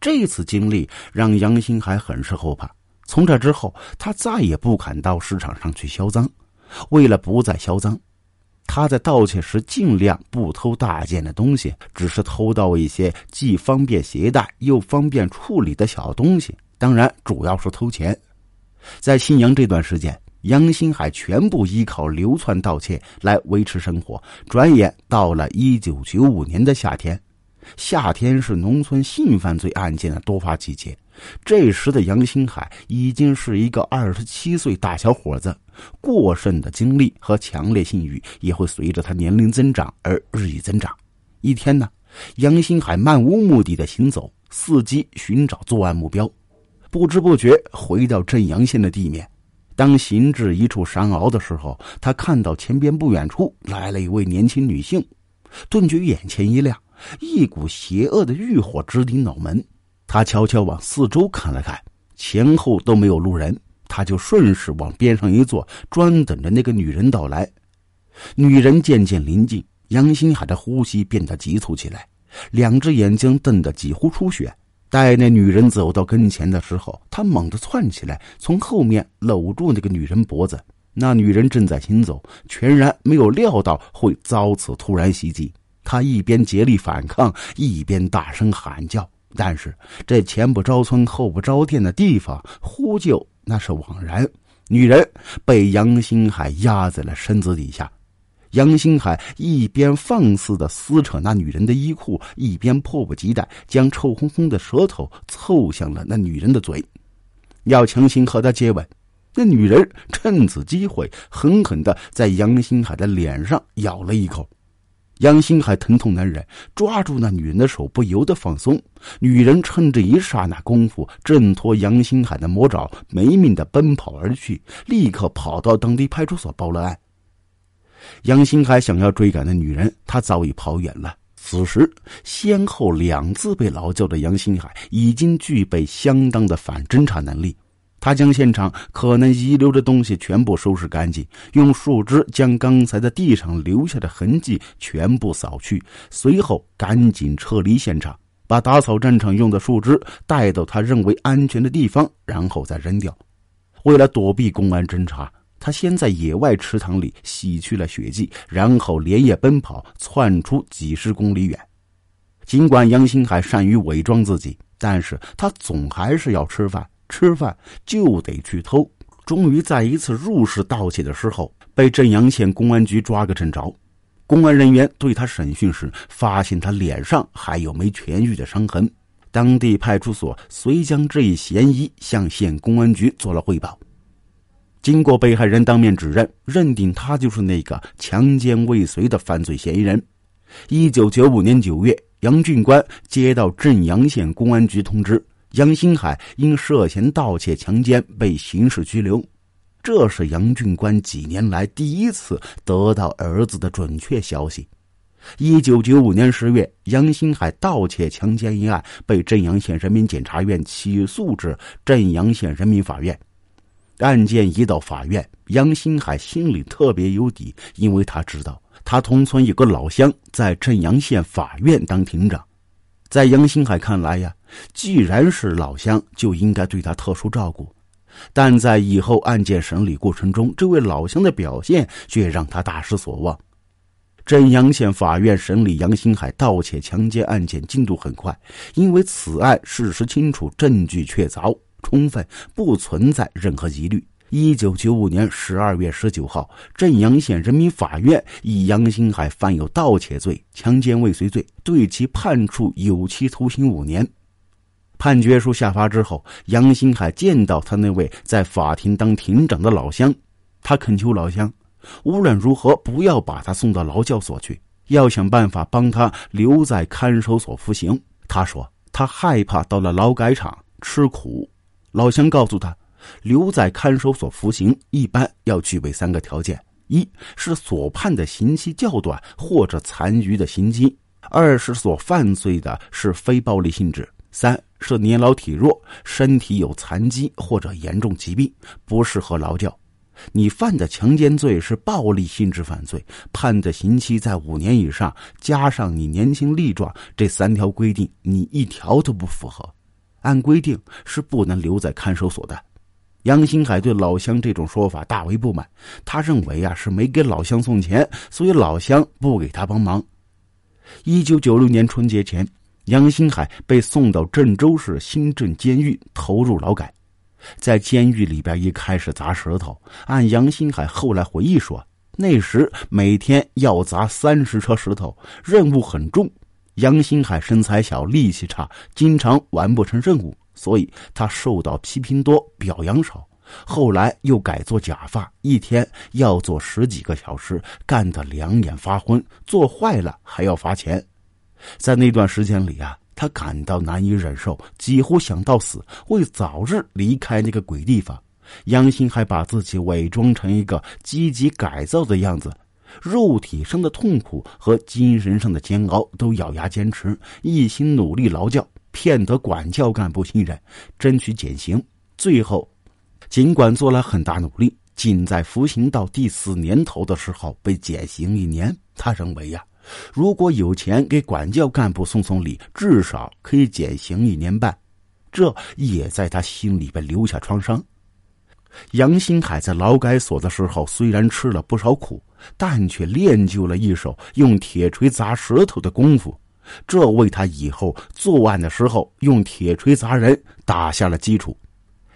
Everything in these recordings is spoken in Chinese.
这次经历让杨新海很是后怕。从这之后，他再也不敢到市场上去销赃。为了不再销赃，他在盗窃时尽量不偷大件的东西，只是偷到一些既方便携带又方便处理的小东西。当然，主要是偷钱。在信阳这段时间，杨新海全部依靠流窜盗窃来维持生活。转眼到了一九九五年的夏天。夏天是农村性犯罪案件的多发季节，这时的杨新海已经是一个二十七岁大小伙子，过剩的精力和强烈性欲也会随着他年龄增长而日益增长。一天呢，杨新海漫无目的的行走，伺机寻找作案目标，不知不觉回到镇阳县的地面。当行至一处山坳的时候，他看到前边不远处来了一位年轻女性，顿觉眼前一亮。一股邪恶的欲火直抵脑门，他悄悄往四周看了看，前后都没有路人，他就顺势往边上一坐，专等着那个女人到来。女人渐渐临近，杨新海的呼吸变得急促起来，两只眼睛瞪得几乎出血。待那女人走到跟前的时候，他猛地窜起来，从后面搂住那个女人脖子。那女人正在行走，全然没有料到会遭此突然袭击。他一边竭力反抗，一边大声喊叫。但是这前不着村后不着店的地方，呼救那是枉然。女人被杨新海压在了身子底下。杨新海一边放肆的撕扯那女人的衣裤，一边迫不及待将臭烘烘的舌头凑向了那女人的嘴，要强行和她接吻。那女人趁此机会，狠狠的在杨新海的脸上咬了一口。杨新海疼痛难忍，抓住那女人的手不由得放松。女人趁这一刹那功夫，挣脱杨新海的魔爪，没命的奔跑而去，立刻跑到当地派出所报了案。杨新海想要追赶的女人，他早已跑远了。此时，先后两次被劳教的杨新海已经具备相当的反侦查能力。他将现场可能遗留的东西全部收拾干净，用树枝将刚才在地上留下的痕迹全部扫去，随后赶紧撤离现场，把打扫战场用的树枝带到他认为安全的地方，然后再扔掉。为了躲避公安侦查，他先在野外池塘里洗去了血迹，然后连夜奔跑，窜出几十公里远。尽管杨新海善于伪装自己，但是他总还是要吃饭。吃饭就得去偷，终于在一次入室盗窃的时候，被镇阳县公安局抓个正着。公安人员对他审讯时，发现他脸上还有没痊愈的伤痕。当地派出所遂将这一嫌疑向县公安局做了汇报。经过被害人当面指认，认定他就是那个强奸未遂的犯罪嫌疑人。一九九五年九月，杨俊官接到镇阳县公安局通知。杨新海因涉嫌盗窃、强奸被刑事拘留，这是杨俊官几年来第一次得到儿子的准确消息。一九九五年十月，杨新海盗窃、强奸一案被镇阳县人民检察院起诉至镇阳县人民法院。案件一到法院，杨新海心里特别有底，因为他知道他同村有个老乡在镇阳县法院当庭长。在杨新海看来呀，既然是老乡，就应该对他特殊照顾。但在以后案件审理过程中，这位老乡的表现却让他大失所望。镇阳县法院审理杨新海盗窃强奸案件进度很快，因为此案事实清楚，证据确凿充分，不存在任何疑虑。一九九五年十二月十九号，镇阳县人民法院以杨新海犯有盗窃罪、强奸未遂罪，对其判处有期徒刑五年。判决书下发之后，杨新海见到他那位在法庭当庭长的老乡，他恳求老乡，无论如何不要把他送到劳教所去，要想办法帮他留在看守所服刑。他说他害怕到了劳改场吃苦。老乡告诉他。留在看守所服刑，一般要具备三个条件：一是所判的刑期较短或者残余的刑期；二是所犯罪的是非暴力性质；三是年老体弱，身体有残疾或者严重疾病，不适合劳教。你犯的强奸罪是暴力性质犯罪，判的刑期在五年以上，加上你年轻力壮，这三条规定你一条都不符合。按规定是不能留在看守所的。杨新海对老乡这种说法大为不满，他认为啊是没给老乡送钱，所以老乡不给他帮忙。一九九六年春节前，杨新海被送到郑州市新郑监狱投入劳改，在监狱里边一开始砸石头，按杨新海后来回忆说，那时每天要砸三十车石头，任务很重。杨新海身材小，力气差，经常完不成任务。所以他受到批评多，表扬少。后来又改做假发，一天要做十几个小时，干得两眼发昏，做坏了还要罚钱。在那段时间里啊，他感到难以忍受，几乎想到死，为早日离开那个鬼地方。杨兴还把自己伪装成一个积极改造的样子，肉体上的痛苦和精神上的煎熬都咬牙坚持，一心努力劳教。骗得管教干部信任，争取减刑。最后，尽管做了很大努力，仅在服刑到第四年头的时候被减刑一年。他认为呀，如果有钱给管教干部送送礼，至少可以减刑一年半。这也在他心里边留下创伤。杨新海在劳改所的时候，虽然吃了不少苦，但却练就了一手用铁锤砸石头的功夫。这为他以后作案的时候用铁锤砸人打下了基础。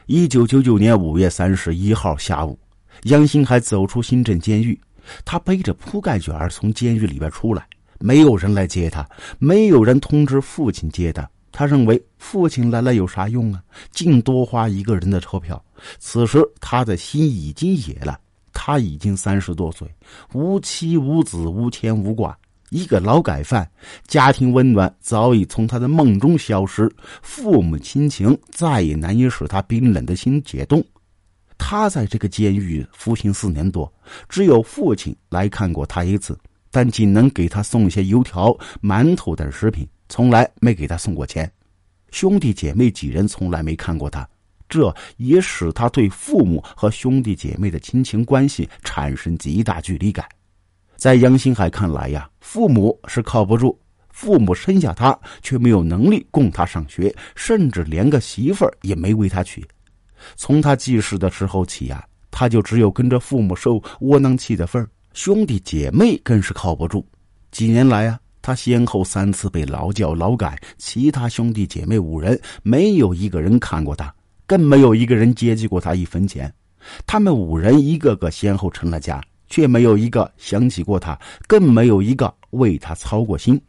一九九九年五月三十一号下午，杨新海走出新镇监狱，他背着铺盖卷儿从监狱里边出来，没有人来接他，没有人通知父亲接他。他认为父亲来了有啥用啊？净多花一个人的钞票。此时他的心已经野了，他已经三十多岁，无妻无子，无牵无挂。一个劳改犯，家庭温暖早已从他的梦中消失，父母亲情再也难以使他冰冷的心解冻。他在这个监狱服刑四年多，只有父亲来看过他一次，但仅能给他送些油条、馒头等食品，从来没给他送过钱。兄弟姐妹几人从来没看过他，这也使他对父母和兄弟姐妹的亲情关系产生极大距离感。在杨新海看来呀，父母是靠不住。父母生下他，却没有能力供他上学，甚至连个媳妇儿也没为他娶。从他记事的时候起呀，他就只有跟着父母受窝囊气的份儿。兄弟姐妹更是靠不住。几年来啊，他先后三次被劳教劳改，其他兄弟姐妹五人没有一个人看过他，更没有一个人接济过他一分钱。他们五人一个个先后成了家。却没有一个想起过他，更没有一个为他操过心。